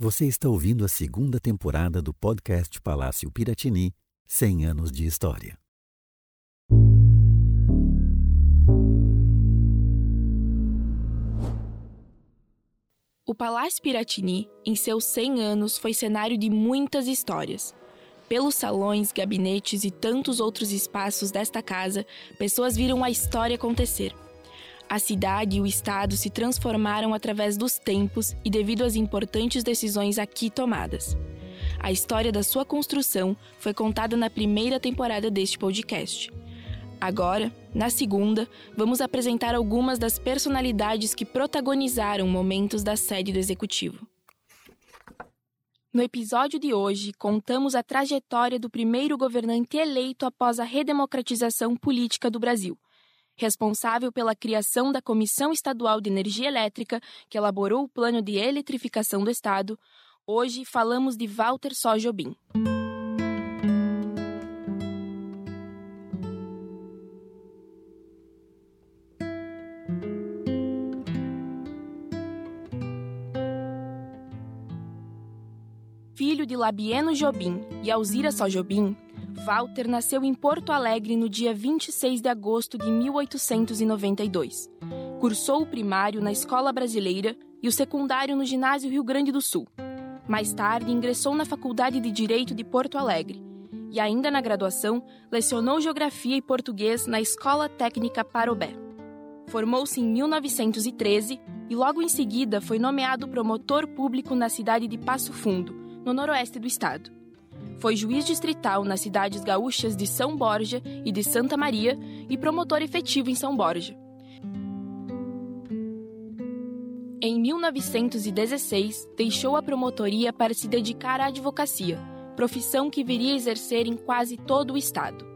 Você está ouvindo a segunda temporada do podcast Palácio Piratini 100 anos de história. O Palácio Piratini, em seus 100 anos, foi cenário de muitas histórias. Pelos salões, gabinetes e tantos outros espaços desta casa, pessoas viram a história acontecer. A cidade e o estado se transformaram através dos tempos e devido às importantes decisões aqui tomadas. A história da sua construção foi contada na primeira temporada deste podcast. Agora, na segunda, vamos apresentar algumas das personalidades que protagonizaram momentos da sede do executivo. No episódio de hoje, contamos a trajetória do primeiro governante eleito após a redemocratização política do Brasil, responsável pela criação da Comissão Estadual de Energia Elétrica, que elaborou o plano de eletrificação do Estado, hoje falamos de Walter Só. Filho de Labieno Jobim e Alzira Só Walter nasceu em Porto Alegre no dia 26 de agosto de 1892. Cursou o primário na Escola Brasileira e o secundário no Ginásio Rio Grande do Sul. Mais tarde, ingressou na Faculdade de Direito de Porto Alegre e, ainda na graduação, lecionou Geografia e Português na Escola Técnica Parobé. Formou-se em 1913 e, logo em seguida, foi nomeado promotor público na cidade de Passo Fundo, no noroeste do estado. Foi juiz distrital nas cidades gaúchas de São Borja e de Santa Maria e promotor efetivo em São Borja. Em 1916, deixou a promotoria para se dedicar à advocacia, profissão que viria a exercer em quase todo o estado.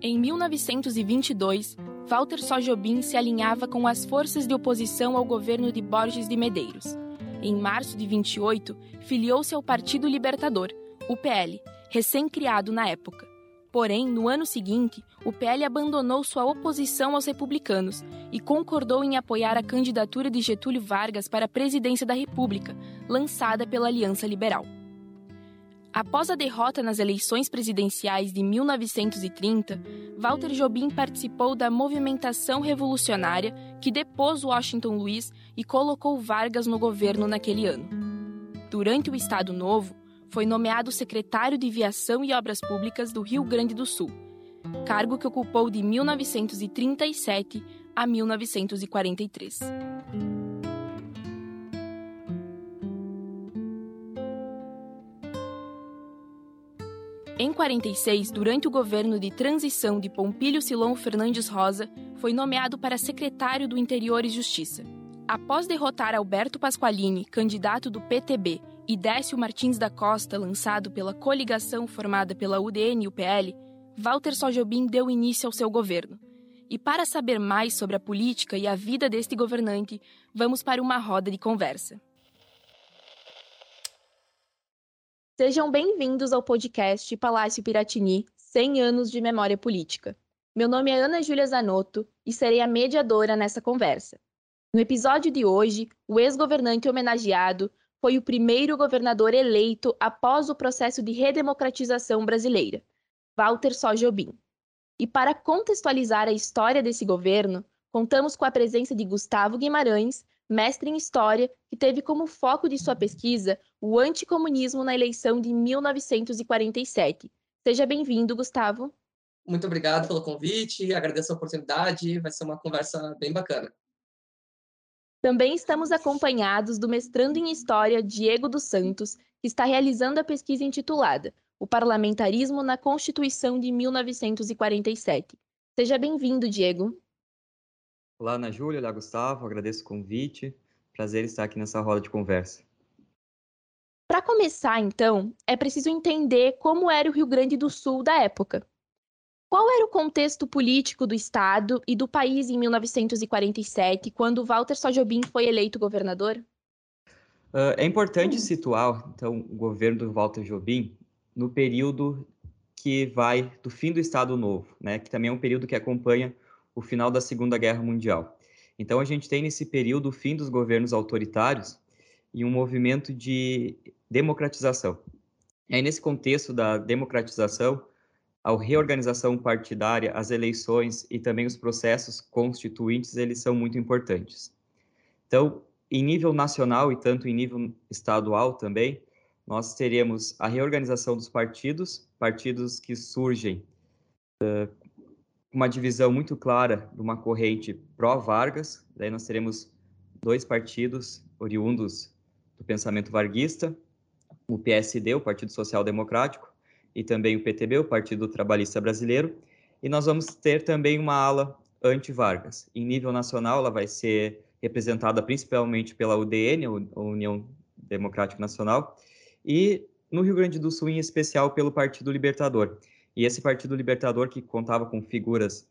Em 1922, Walter Sojobim se alinhava com as forças de oposição ao governo de Borges de Medeiros. Em março de 28, filiou-se ao Partido Libertador, o PL, recém-criado na época. Porém, no ano seguinte, o PL abandonou sua oposição aos republicanos e concordou em apoiar a candidatura de Getúlio Vargas para a presidência da República, lançada pela Aliança Liberal. Após a derrota nas eleições presidenciais de 1930, Walter Jobim participou da movimentação revolucionária que depôs Washington Luiz e colocou Vargas no governo naquele ano. Durante o Estado Novo, foi nomeado secretário de Viação e Obras Públicas do Rio Grande do Sul, cargo que ocupou de 1937 a 1943. Em 46, durante o governo de transição de Pompílio Silão Fernandes Rosa, foi nomeado para secretário do Interior e Justiça. Após derrotar Alberto Pasqualini, candidato do PTB, e Décio Martins da Costa, lançado pela coligação formada pela UDN e o PL, Walter Sojobim deu início ao seu governo. E para saber mais sobre a política e a vida deste governante, vamos para uma roda de conversa. Sejam bem-vindos ao podcast Palácio Piratini 100 anos de memória política. Meu nome é Ana Júlia Zanotto e serei a mediadora nessa conversa. No episódio de hoje, o ex-governante homenageado foi o primeiro governador eleito após o processo de redemocratização brasileira, Walter Só Jobim. E para contextualizar a história desse governo, contamos com a presença de Gustavo Guimarães, mestre em História, que teve como foco de sua pesquisa o anticomunismo na eleição de 1947. Seja bem-vindo, Gustavo. Muito obrigado pelo convite, agradeço a oportunidade, vai ser uma conversa bem bacana. Também estamos acompanhados do mestrando em História Diego dos Santos, que está realizando a pesquisa intitulada O Parlamentarismo na Constituição de 1947. Seja bem-vindo, Diego. Olá, Ana Júlia, olá, Gustavo, agradeço o convite. Prazer estar aqui nessa roda de conversa. Para começar, então, é preciso entender como era o Rio Grande do Sul da época. Qual era o contexto político do Estado e do país em 1947, quando Walter Sojobim foi eleito governador? Uh, é importante hum. situar, então, o governo do Walter Jobim no período que vai do fim do Estado Novo, né, que também é um período que acompanha o final da Segunda Guerra Mundial. Então, a gente tem nesse período o fim dos governos autoritários e um movimento de democratização. E aí, nesse contexto da democratização, a reorganização partidária, as eleições e também os processos constituintes, eles são muito importantes. Então, em nível nacional e tanto em nível estadual também, nós teremos a reorganização dos partidos, partidos que surgem uh, uma divisão muito clara de uma corrente pró-Vargas, daí nós teremos dois partidos oriundos do pensamento varguista, o PSD, o Partido Social Democrático, e também o PTB, o Partido Trabalhista Brasileiro, e nós vamos ter também uma ala anti-Vargas. Em nível nacional, ela vai ser representada principalmente pela UDN, a União Democrática Nacional, e no Rio Grande do Sul, em especial, pelo Partido Libertador. E esse Partido Libertador, que contava com figuras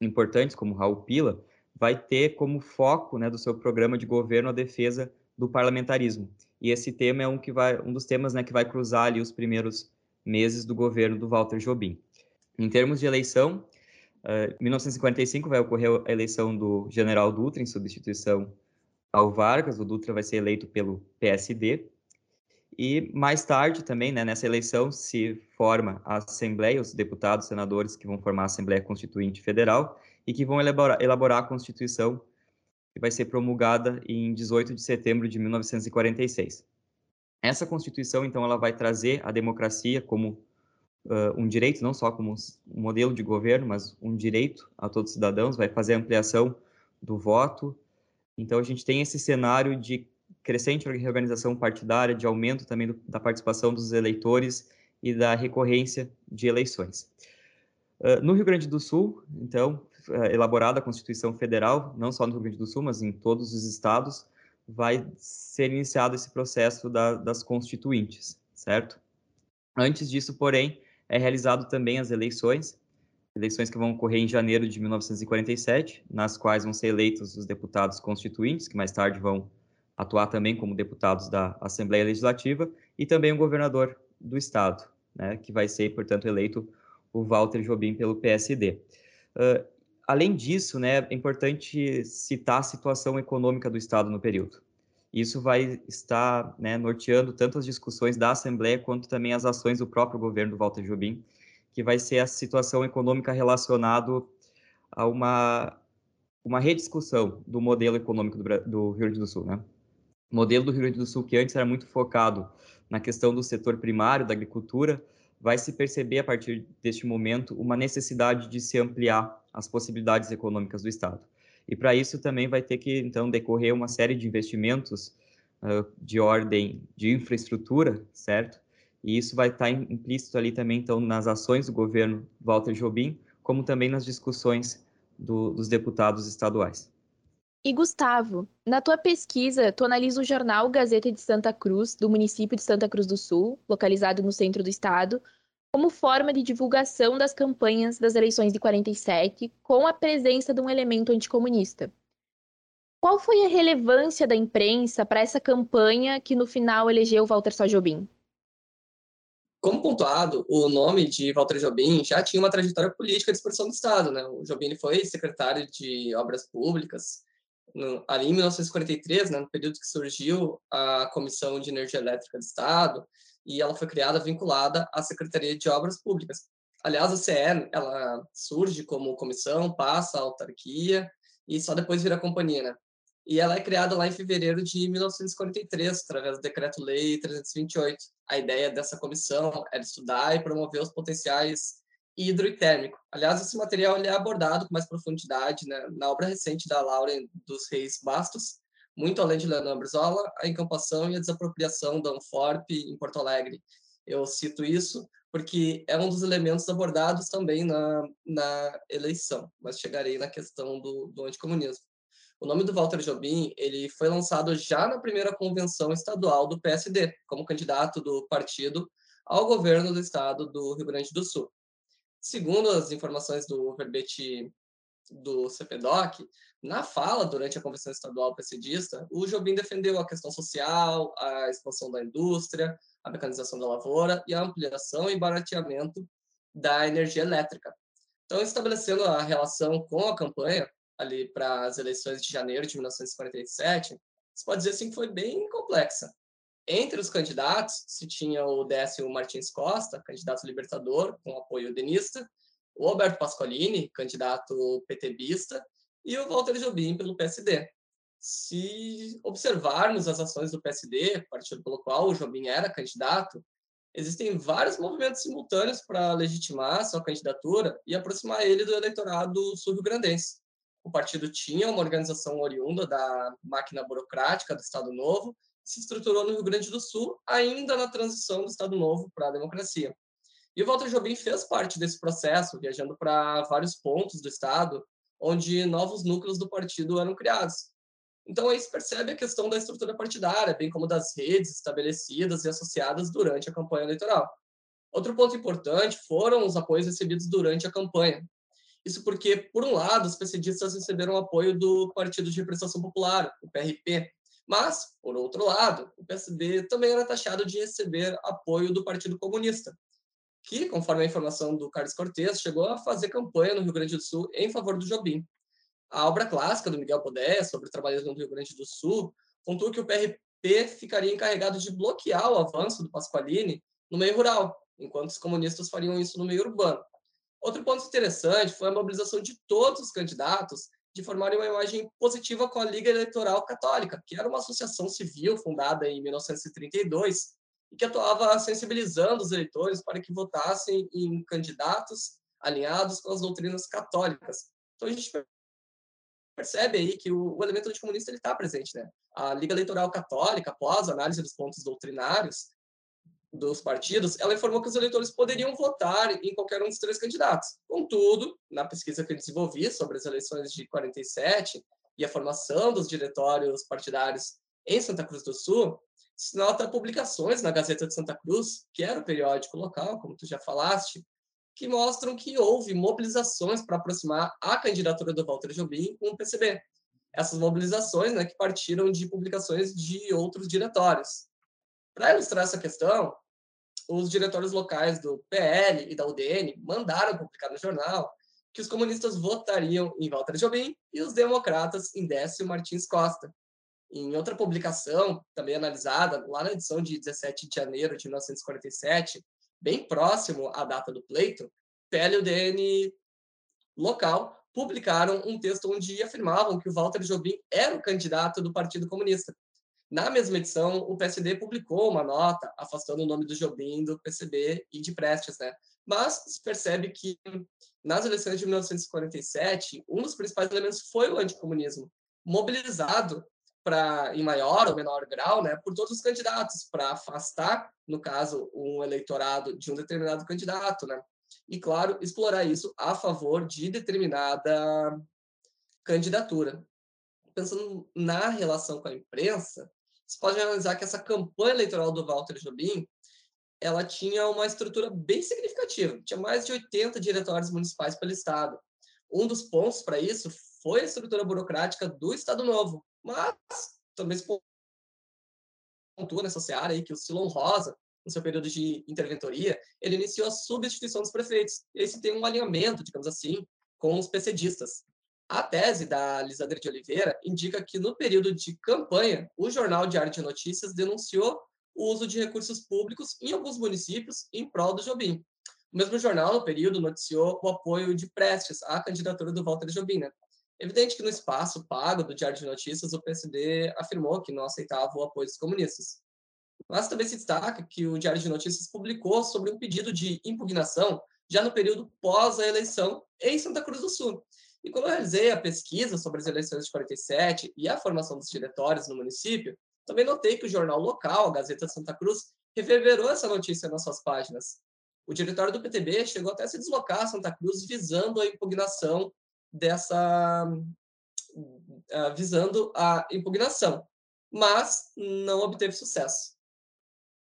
importantes, como Raul Pila, vai ter como foco né, do seu programa de governo a defesa do parlamentarismo. E esse tema é um, que vai, um dos temas né, que vai cruzar ali os primeiros meses do governo do Walter Jobim. Em termos de eleição, uh, em 1955 vai ocorrer a eleição do general Dutra em substituição ao Vargas. O Dutra vai ser eleito pelo PSD. E mais tarde também, né, nessa eleição, se forma a Assembleia, os deputados, senadores que vão formar a Assembleia Constituinte Federal e que vão elaborar, elaborar a Constituição que vai ser promulgada em 18 de setembro de 1946. Essa Constituição, então, ela vai trazer a democracia como uh, um direito, não só como um modelo de governo, mas um direito a todos os cidadãos, vai fazer a ampliação do voto. Então, a gente tem esse cenário de crescente reorganização partidária, de aumento também do, da participação dos eleitores e da recorrência de eleições. Uh, no Rio Grande do Sul, então, uh, elaborada a Constituição Federal, não só no Rio Grande do Sul, mas em todos os estados, vai ser iniciado esse processo da, das constituintes, certo? Antes disso, porém, é realizado também as eleições, eleições que vão ocorrer em janeiro de 1947, nas quais vão ser eleitos os deputados constituintes, que mais tarde vão atuar também como deputados da Assembleia Legislativa, e também o governador do estado, né, que vai ser, portanto, eleito o Walter Jobim pelo PSD. Além disso, né, é importante citar a situação econômica do estado no período. Isso vai estar né, norteando tanto as discussões da Assembleia quanto também as ações do próprio governo do Walter Jobim, que vai ser a situação econômica relacionada a uma, uma rediscussão do modelo econômico do, do Rio Grande do Sul, né? O modelo do Rio Grande do Sul, que antes era muito focado na questão do setor primário, da agricultura, vai se perceber a partir deste momento uma necessidade de se ampliar as possibilidades econômicas do Estado. E para isso também vai ter que, então, decorrer uma série de investimentos uh, de ordem de infraestrutura, certo? E isso vai estar implícito ali também, então, nas ações do governo Walter Jobim, como também nas discussões do, dos deputados estaduais. E Gustavo, na tua pesquisa, tu analisa o jornal Gazeta de Santa Cruz, do município de Santa Cruz do Sul, localizado no centro do estado, como forma de divulgação das campanhas das eleições de 47, com a presença de um elemento anticomunista. Qual foi a relevância da imprensa para essa campanha que no final elegeu Walter Só Jobim? Como pontuado, o nome de Walter Jobim já tinha uma trajetória política de expressão do Estado. Né? O Jobim foi secretário de Obras Públicas, no, ali em 1943, né, no período que surgiu a Comissão de Energia Elétrica do Estado, e ela foi criada vinculada à Secretaria de Obras Públicas. Aliás, a CE, ela surge como comissão, passa a autarquia e só depois vira companhia, né? E ela é criada lá em fevereiro de 1943, através do Decreto-Lei 328. A ideia dessa comissão era estudar e promover os potenciais hidro e térmico. Aliás, esse material é abordado com mais profundidade né, na obra recente da Lauren dos Reis Bastos, muito além de Leonardo Brizola, a encampação e a desapropriação da Unforp em Porto Alegre. Eu cito isso porque é um dos elementos abordados também na, na eleição, mas chegarei na questão do, do anticomunismo. O nome do Walter Jobim ele foi lançado já na primeira convenção estadual do PSD, como candidato do partido ao governo do estado do Rio Grande do Sul. Segundo as informações do verbete do CPDOC, na fala durante a convenção estadual precedista, o Jobim defendeu a questão social, a expansão da indústria, a mecanização da lavoura e a ampliação e barateamento da energia elétrica. Então, estabelecendo a relação com a campanha ali para as eleições de janeiro de 1947, se pode dizer assim que foi bem complexa. Entre os candidatos, se tinha o Décio Martins Costa, candidato libertador, com apoio denista, o Alberto Pasqualini, candidato PTBista, e o Walter Jobim, pelo PSD. Se observarmos as ações do PSD, partido pelo qual o Jobim era candidato, existem vários movimentos simultâneos para legitimar sua candidatura e aproximar ele do eleitorado sul-rio-grandense. O partido tinha uma organização oriunda da máquina burocrática do Estado Novo se estruturou no Rio Grande do Sul, ainda na transição do Estado Novo para a democracia. E o Walter Jobim fez parte desse processo, viajando para vários pontos do Estado, onde novos núcleos do partido eram criados. Então, aí se percebe a questão da estrutura partidária, bem como das redes estabelecidas e associadas durante a campanha eleitoral. Outro ponto importante foram os apoios recebidos durante a campanha. Isso porque, por um lado, os PCDistas receberam apoio do Partido de Representação Popular, o PRP, mas, por outro lado, o PSD também era taxado de receber apoio do Partido Comunista, que, conforme a informação do Carlos Cortes, chegou a fazer campanha no Rio Grande do Sul em favor do Jobim. A obra clássica do Miguel Podé sobre o trabalhismo no Rio Grande do Sul contou que o PRP ficaria encarregado de bloquear o avanço do Pasqualini no meio rural, enquanto os comunistas fariam isso no meio urbano. Outro ponto interessante foi a mobilização de todos os candidatos de formarem uma imagem positiva com a Liga Eleitoral Católica, que era uma associação civil fundada em 1932 e que atuava sensibilizando os eleitores para que votassem em candidatos alinhados com as doutrinas católicas. Então a gente percebe aí que o, o elemento anticomunista está presente, né? A Liga Eleitoral Católica, após a análise dos pontos doutrinários, dos partidos, ela informou que os eleitores poderiam votar em qualquer um dos três candidatos. Contudo, na pesquisa que eu desenvolvi sobre as eleições de 47 e a formação dos diretórios partidários em Santa Cruz do Sul, se nota publicações na Gazeta de Santa Cruz, que era o periódico local, como tu já falaste, que mostram que houve mobilizações para aproximar a candidatura do Walter Jobim com o PCB. Essas mobilizações né, que partiram de publicações de outros diretórios. Para ilustrar essa questão, os diretórios locais do PL e da UDN mandaram publicar no jornal que os comunistas votariam em Walter Jobim e os democratas em Décio Martins Costa. Em outra publicação, também analisada, lá na edição de 17 de janeiro de 1947, bem próximo à data do pleito, PL e UDN local publicaram um texto onde afirmavam que o Walter Jobim era o candidato do Partido Comunista. Na mesma edição, o PSD publicou uma nota afastando o nome do Jobim do PCB e de Prestes, né? Mas se percebe que nas eleições de 1947, um dos principais elementos foi o anticomunismo, mobilizado para em maior ou menor grau, né, por todos os candidatos para afastar, no caso, um eleitorado de um determinado candidato, né? E claro, explorar isso a favor de determinada candidatura. Pensando na relação com a imprensa, você pode analisar que essa campanha eleitoral do Walter Jobim ela tinha uma estrutura bem significativa. Tinha mais de 80 diretórios municipais pelo Estado. Um dos pontos para isso foi a estrutura burocrática do Estado Novo. Mas também se pontua nessa seara aí que o Silon Rosa, no seu período de interventoria, ele iniciou a substituição dos prefeitos. E aí se tem um alinhamento, digamos assim, com os PCDistas. A tese da Lisadre de Oliveira indica que, no período de campanha, o Jornal Diário de Notícias denunciou o uso de recursos públicos em alguns municípios em prol do Jobim. O mesmo jornal, no período, noticiou o apoio de Prestes à candidatura do Walter Jobim. Né? Evidente que no espaço pago do Diário de Notícias, o PSD afirmou que não aceitava o apoio dos comunistas. Mas também se destaca que o Diário de Notícias publicou sobre um pedido de impugnação já no período pós a eleição em Santa Cruz do Sul, e quando eu realizei a pesquisa sobre as eleições de 47 e a formação dos diretórios no município, também notei que o jornal local, a Gazeta de Santa Cruz, reverberou essa notícia nas suas páginas. O diretório do PTB chegou até a se deslocar a Santa Cruz visando a impugnação dessa uh, visando a impugnação, mas não obteve sucesso.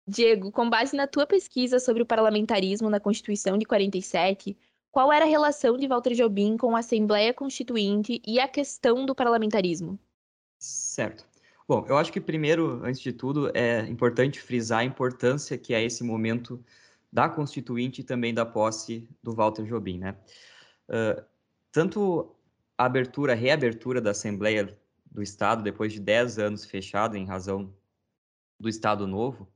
Diego, com base na tua pesquisa sobre o parlamentarismo na Constituição de 47, qual era a relação de Walter Jobim com a Assembleia Constituinte e a questão do parlamentarismo? Certo. Bom, eu acho que primeiro, antes de tudo, é importante frisar a importância que é esse momento da Constituinte e também da posse do Walter Jobim, né? Uh, tanto a abertura, a reabertura da Assembleia do Estado, depois de 10 anos fechado em razão do Estado Novo,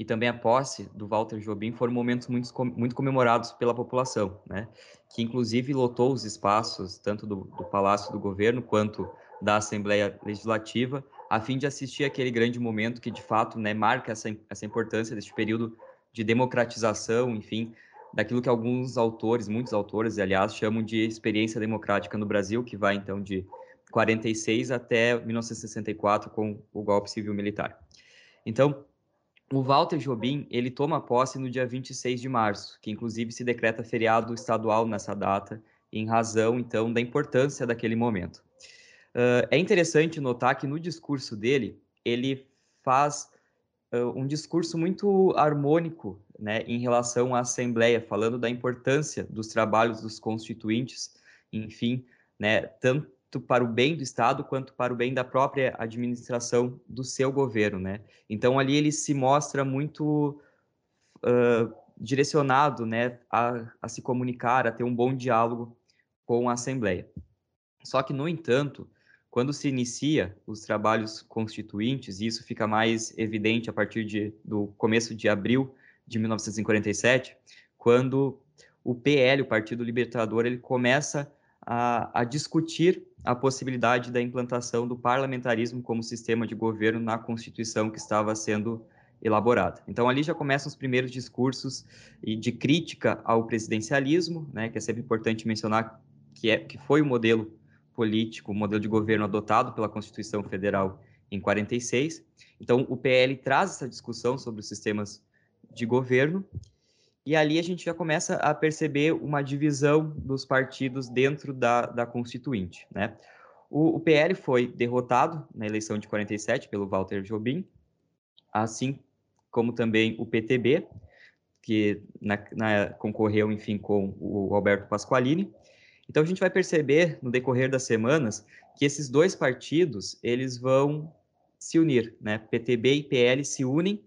e também a posse do Walter Jobim foram momentos muito, muito comemorados pela população, né? que inclusive lotou os espaços, tanto do, do Palácio do Governo quanto da Assembleia Legislativa, a fim de assistir aquele grande momento que, de fato, né, marca essa, essa importância deste período de democratização, enfim, daquilo que alguns autores, muitos autores, aliás, chamam de experiência democrática no Brasil, que vai, então, de 46 até 1964, com o golpe civil-militar. Então, o Walter Jobim, ele toma posse no dia 26 de março, que inclusive se decreta feriado estadual nessa data, em razão, então, da importância daquele momento. Uh, é interessante notar que no discurso dele, ele faz uh, um discurso muito harmônico né, em relação à Assembleia, falando da importância dos trabalhos dos constituintes, enfim, né, tanto para o bem do Estado quanto para o bem da própria administração do seu governo, né? Então ali ele se mostra muito uh, direcionado, né, a, a se comunicar, a ter um bom diálogo com a Assembleia. Só que no entanto, quando se inicia os trabalhos constituintes, e isso fica mais evidente a partir de, do começo de abril de 1947, quando o PL, o Partido Libertador, ele começa a, a discutir a possibilidade da implantação do parlamentarismo como sistema de governo na Constituição que estava sendo elaborada. Então ali já começam os primeiros discursos de crítica ao presidencialismo, né, que é sempre importante mencionar que é que foi o modelo político, o modelo de governo adotado pela Constituição Federal em 46. Então o PL traz essa discussão sobre os sistemas de governo e ali a gente já começa a perceber uma divisão dos partidos dentro da, da Constituinte. Né? O, o PL foi derrotado na eleição de 47 pelo Walter Jobim, assim como também o PTB, que na, na, concorreu, enfim, com o Alberto Pasqualini. Então a gente vai perceber no decorrer das semanas que esses dois partidos eles vão se unir, né? PTB e PL se unem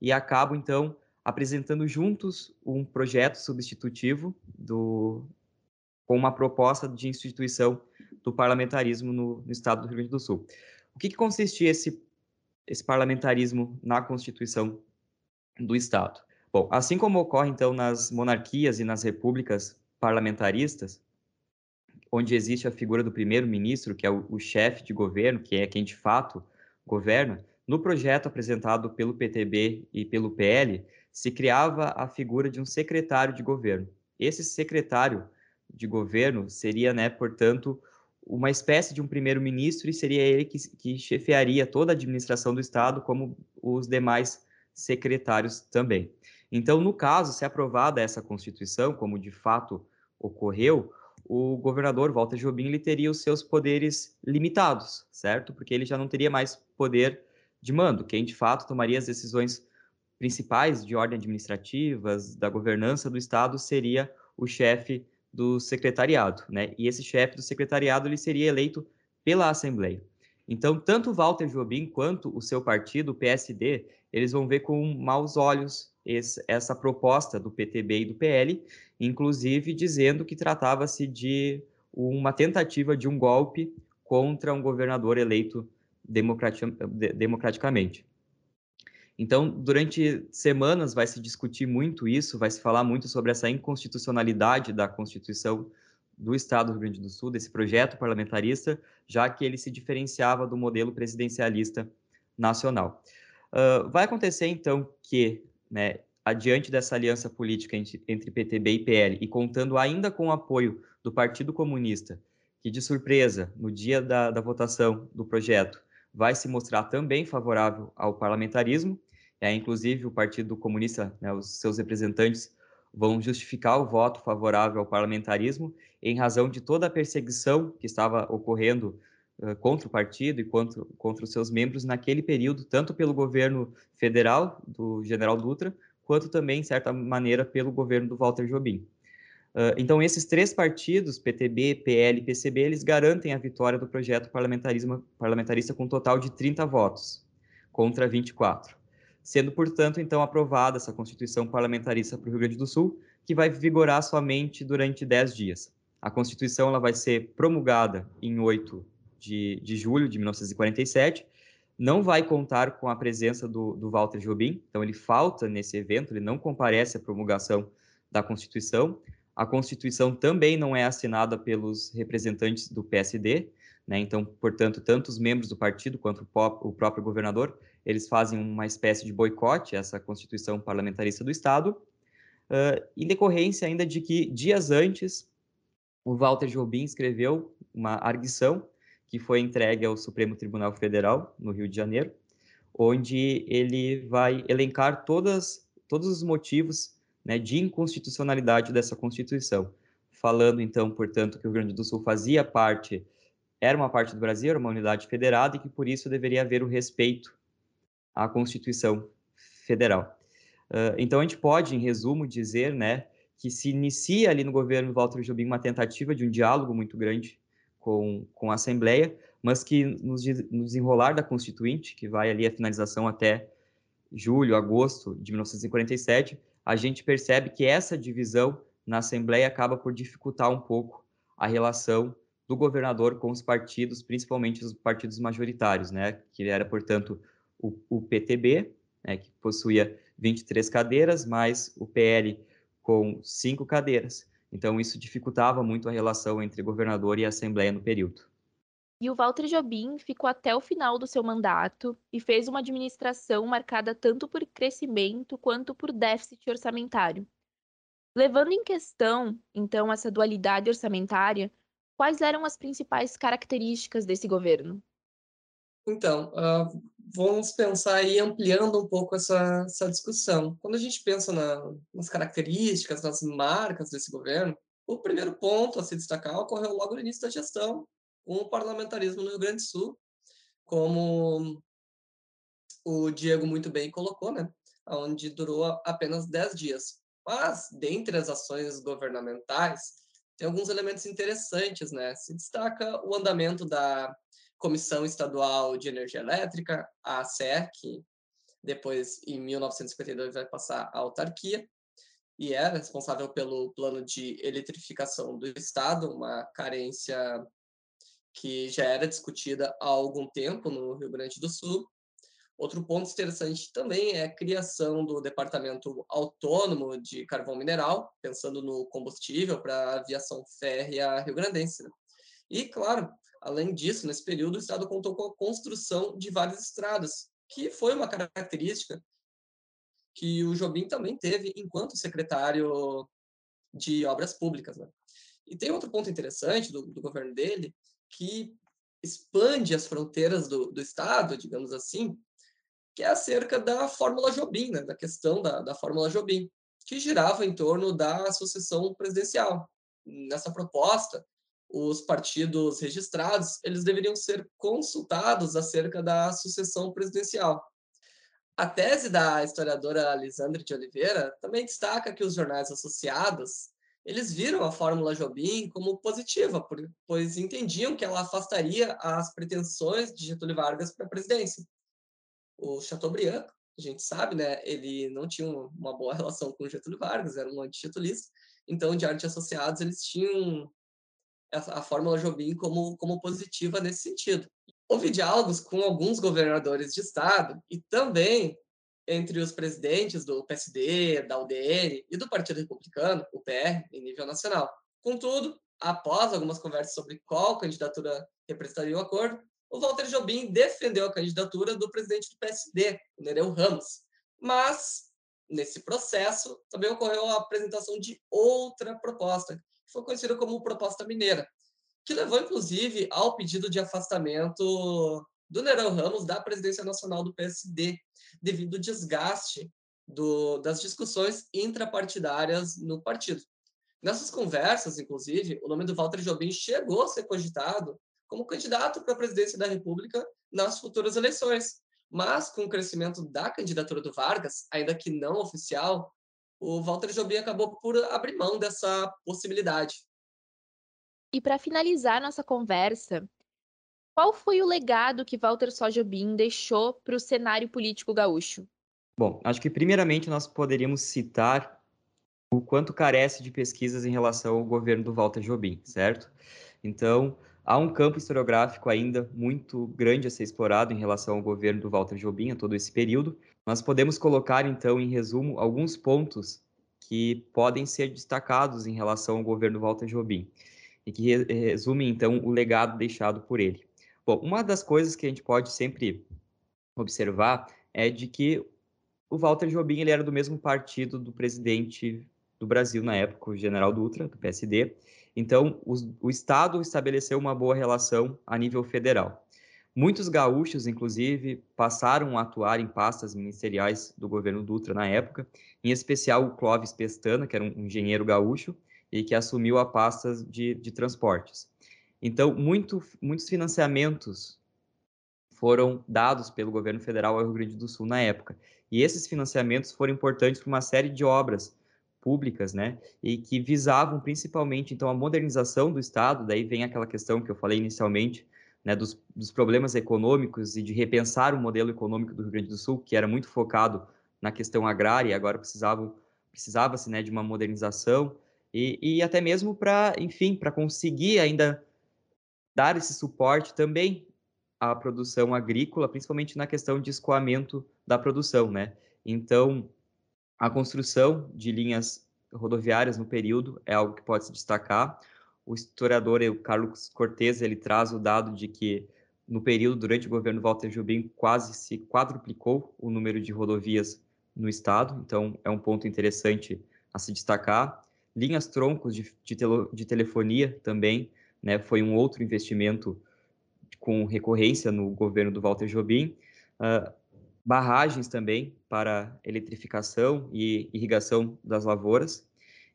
e acabam então apresentando juntos um projeto substitutivo do, com uma proposta de instituição do parlamentarismo no, no estado do Rio Grande do Sul. O que, que consistia esse, esse parlamentarismo na Constituição do Estado? Bom, assim como ocorre, então, nas monarquias e nas repúblicas parlamentaristas, onde existe a figura do primeiro-ministro, que é o, o chefe de governo, que é quem de fato governa, no projeto apresentado pelo PTB e pelo PL, se criava a figura de um secretário de governo. Esse secretário de governo seria, né, portanto, uma espécie de um primeiro-ministro e seria ele que, que chefiaria toda a administração do Estado, como os demais secretários também. Então, no caso, se aprovada essa Constituição, como de fato ocorreu, o governador Walter Jobim ele teria os seus poderes limitados, certo? Porque ele já não teria mais poder de mando. Quem de fato tomaria as decisões principais de ordem administrativas, da governança do Estado, seria o chefe do secretariado, né? E esse chefe do secretariado ele seria eleito pela Assembleia. Então, tanto Walter Jobim quanto o seu partido, o PSD, eles vão ver com maus olhos esse, essa proposta do PTB e do PL, inclusive dizendo que tratava-se de uma tentativa de um golpe contra um governador eleito democraticamente. Então, durante semanas vai se discutir muito isso, vai se falar muito sobre essa inconstitucionalidade da Constituição do Estado do Rio Grande do Sul, desse projeto parlamentarista, já que ele se diferenciava do modelo presidencialista nacional. Uh, vai acontecer, então, que, né, adiante dessa aliança política entre, entre PTB e PL, e contando ainda com o apoio do Partido Comunista, que, de surpresa, no dia da, da votação do projeto, vai se mostrar também favorável ao parlamentarismo, é, inclusive, o Partido Comunista, né, os seus representantes, vão justificar o voto favorável ao parlamentarismo em razão de toda a perseguição que estava ocorrendo contra o partido e contra, contra os seus membros naquele período, tanto pelo governo federal do general Dutra, quanto também, de certa maneira, pelo governo do Walter Jobim. Uh, então, esses três partidos, PTB, PL e PCB, eles garantem a vitória do projeto parlamentarismo, parlamentarista com um total de 30 votos, contra 24 sendo, portanto, então aprovada essa Constituição parlamentarista para o Rio Grande do Sul, que vai vigorar somente durante 10 dias. A Constituição ela vai ser promulgada em 8 de, de julho de 1947, não vai contar com a presença do, do Walter Jobim, então ele falta nesse evento, ele não comparece à promulgação da Constituição. A Constituição também não é assinada pelos representantes do PSD, né? então, portanto, tanto os membros do partido quanto o, próprio governador, eles fazem uma espécie de boicote a essa Constituição parlamentarista do Estado, uh, em decorrência ainda de que, dias antes, o Walter Jobim escreveu uma arguição que foi entregue ao Supremo Tribunal Federal, no Rio de Janeiro, onde ele vai elencar todas, todos os motivos né, de inconstitucionalidade dessa Constituição, falando, então, portanto, que o Rio Grande do Sul fazia parte, era uma parte do Brasil, era uma unidade federada e que, por isso, deveria haver o respeito à Constituição Federal. Uh, então, a gente pode, em resumo, dizer né, que se inicia ali no governo Walter Jobim uma tentativa de um diálogo muito grande com, com a Assembleia, mas que no desenrolar da Constituinte, que vai ali a finalização até julho, agosto de 1947, a gente percebe que essa divisão na Assembleia acaba por dificultar um pouco a relação do governador com os partidos, principalmente os partidos majoritários, né? Que era, portanto, o, o PTB, né, que possuía 23 cadeiras, mais o PL com cinco cadeiras. Então, isso dificultava muito a relação entre governador e assembleia no período. E o Walter Jobim ficou até o final do seu mandato e fez uma administração marcada tanto por crescimento quanto por déficit orçamentário. Levando em questão, então, essa dualidade orçamentária, quais eram as principais características desse governo? Então, uh, vamos pensar aí ampliando um pouco essa, essa discussão. Quando a gente pensa na, nas características, nas marcas desse governo, o primeiro ponto a se destacar ocorreu logo no início da gestão, o parlamentarismo no Rio Grande do Sul, como o Diego muito bem colocou, né? onde durou apenas 10 dias. Mas, dentre as ações governamentais, tem alguns elementos interessantes, né? Se destaca o andamento da Comissão Estadual de Energia Elétrica, a ACE, que depois, em 1952, vai passar à autarquia, e é responsável pelo plano de eletrificação do Estado, uma carência que já era discutida há algum tempo no Rio Grande do Sul. Outro ponto interessante também é a criação do Departamento Autônomo de Carvão Mineral, pensando no combustível para a aviação férrea rio-grandense. Né? E, claro, Além disso, nesse período, o Estado contou com a construção de várias estradas, que foi uma característica que o Jobim também teve enquanto secretário de Obras Públicas. Né? E tem outro ponto interessante do, do governo dele, que expande as fronteiras do, do Estado, digamos assim, que é acerca da Fórmula Jobim, né? da questão da, da Fórmula Jobim, que girava em torno da sucessão presidencial. Nessa proposta, os partidos registrados, eles deveriam ser consultados acerca da sucessão presidencial. A tese da historiadora Lisandre de Oliveira também destaca que os jornais associados, eles viram a fórmula Jobim como positiva, pois entendiam que ela afastaria as pretensões de Getúlio Vargas para a presidência. O Chateaubriand, a gente sabe, né, ele não tinha uma boa relação com Getúlio Vargas, era um anti-getulista, então, de arte associados, eles tinham a fórmula Jobim como, como positiva nesse sentido. Houve diálogos com alguns governadores de estado e também entre os presidentes do PSD, da UDN e do Partido Republicano, o PR, em nível nacional. Contudo, após algumas conversas sobre qual candidatura representaria o acordo, o Walter Jobim defendeu a candidatura do presidente do PSD, o Nereu Ramos. Mas, nesse processo, também ocorreu a apresentação de outra proposta, que foi conhecida como Proposta Mineira, que levou, inclusive, ao pedido de afastamento do Nerão Ramos da presidência nacional do PSD, devido ao desgaste do, das discussões intrapartidárias no partido. Nessas conversas, inclusive, o nome do Walter Jobim chegou a ser cogitado como candidato para a presidência da República nas futuras eleições. Mas, com o crescimento da candidatura do Vargas, ainda que não oficial, o Walter Jobim acabou por abrir mão dessa possibilidade. E para finalizar nossa conversa, qual foi o legado que Walter Só Jobim deixou para o cenário político gaúcho? Bom, acho que primeiramente nós poderíamos citar o quanto carece de pesquisas em relação ao governo do Walter Jobim, certo? Então, Há um campo historiográfico ainda muito grande a ser explorado em relação ao governo do Walter Jobim, a todo esse período. Nós podemos colocar, então, em resumo, alguns pontos que podem ser destacados em relação ao governo Walter Jobim e que resumem, então, o legado deixado por ele. Bom, uma das coisas que a gente pode sempre observar é de que o Walter Jobim ele era do mesmo partido do presidente do Brasil na época, o general Dutra, do PSD, então, o Estado estabeleceu uma boa relação a nível federal. Muitos gaúchos, inclusive, passaram a atuar em pastas ministeriais do governo Dutra na época, em especial o Clóvis Pestana, que era um engenheiro gaúcho e que assumiu a pasta de, de transportes. Então, muito, muitos financiamentos foram dados pelo governo federal ao Rio Grande do Sul na época. E esses financiamentos foram importantes para uma série de obras públicas, né, e que visavam principalmente, então, a modernização do Estado, daí vem aquela questão que eu falei inicialmente, né, dos, dos problemas econômicos e de repensar o modelo econômico do Rio Grande do Sul, que era muito focado na questão agrária, agora precisava, precisava-se, né, de uma modernização, e, e até mesmo para, enfim, para conseguir ainda dar esse suporte também à produção agrícola, principalmente na questão de escoamento da produção, né? Então, a construção de linhas rodoviárias no período é algo que pode se destacar. O historiador o Carlos Cortez ele traz o dado de que no período durante o governo Walter Jobim quase se quadruplicou o número de rodovias no estado, então é um ponto interessante a se destacar. Linhas troncos de, de, tele, de telefonia também, né, foi um outro investimento com recorrência no governo do Walter Jobim. Uh, barragens também para eletrificação e irrigação das lavouras.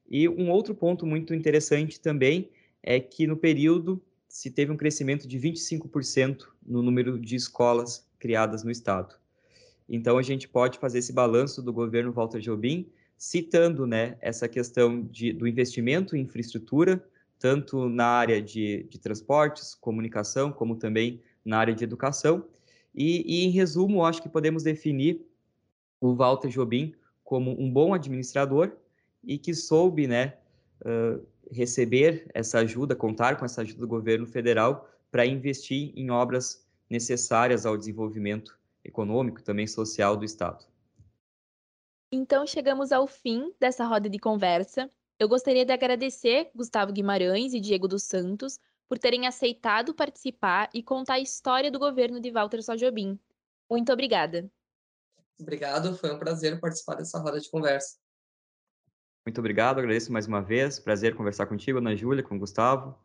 E um outro ponto muito interessante também é que no período se teve um crescimento de 25% no número de escolas criadas no estado. Então a gente pode fazer esse balanço do governo Walter Jobim, citando né, essa questão de, do investimento em infraestrutura, tanto na área de, de transportes, comunicação, como também na área de educação, e, e, em resumo, acho que podemos definir o Walter Jobim como um bom administrador e que soube né, uh, receber essa ajuda, contar com essa ajuda do governo federal para investir em obras necessárias ao desenvolvimento econômico e também social do Estado. Então, chegamos ao fim dessa roda de conversa. Eu gostaria de agradecer Gustavo Guimarães e Diego dos Santos por terem aceitado participar e contar a história do governo de Walter Sojobim. Muito obrigada. Obrigado, foi um prazer participar dessa roda de conversa. Muito obrigado, agradeço mais uma vez. Prazer conversar contigo, Ana Júlia, com o Gustavo.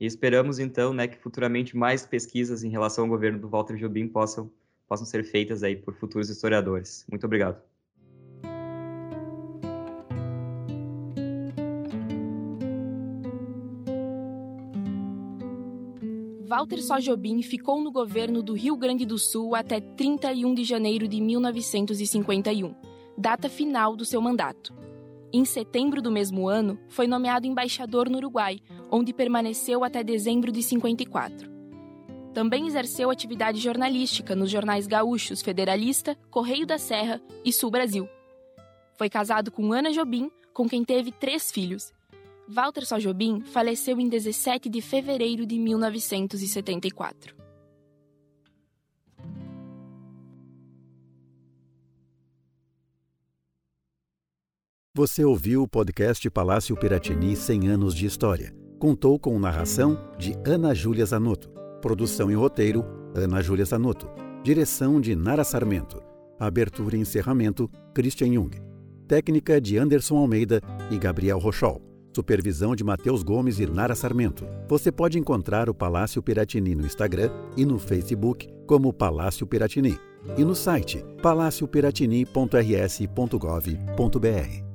E esperamos, então, né, que futuramente mais pesquisas em relação ao governo do Walter Jobim possam, possam ser feitas aí por futuros historiadores. Muito obrigado. Walter Sojobim ficou no governo do Rio Grande do Sul até 31 de janeiro de 1951, data final do seu mandato. Em setembro do mesmo ano, foi nomeado embaixador no Uruguai, onde permaneceu até dezembro de 54. Também exerceu atividade jornalística nos jornais gaúchos Federalista, Correio da Serra e Sul Brasil. Foi casado com Ana Jobim, com quem teve três filhos, Walter Sojobim faleceu em 17 de fevereiro de 1974. Você ouviu o podcast Palácio Piratini 100 anos de história. Contou com narração de Ana Júlia Zanotto. Produção e roteiro, Ana Júlia Zanotto. Direção de Nara Sarmento. Abertura e encerramento, Christian Jung. Técnica de Anderson Almeida e Gabriel Rochol. Supervisão de Matheus Gomes e Nara Sarmento. Você pode encontrar o Palácio Piratini no Instagram e no Facebook como Palácio Piratini e no site palaciopiratini.rs.gov.br.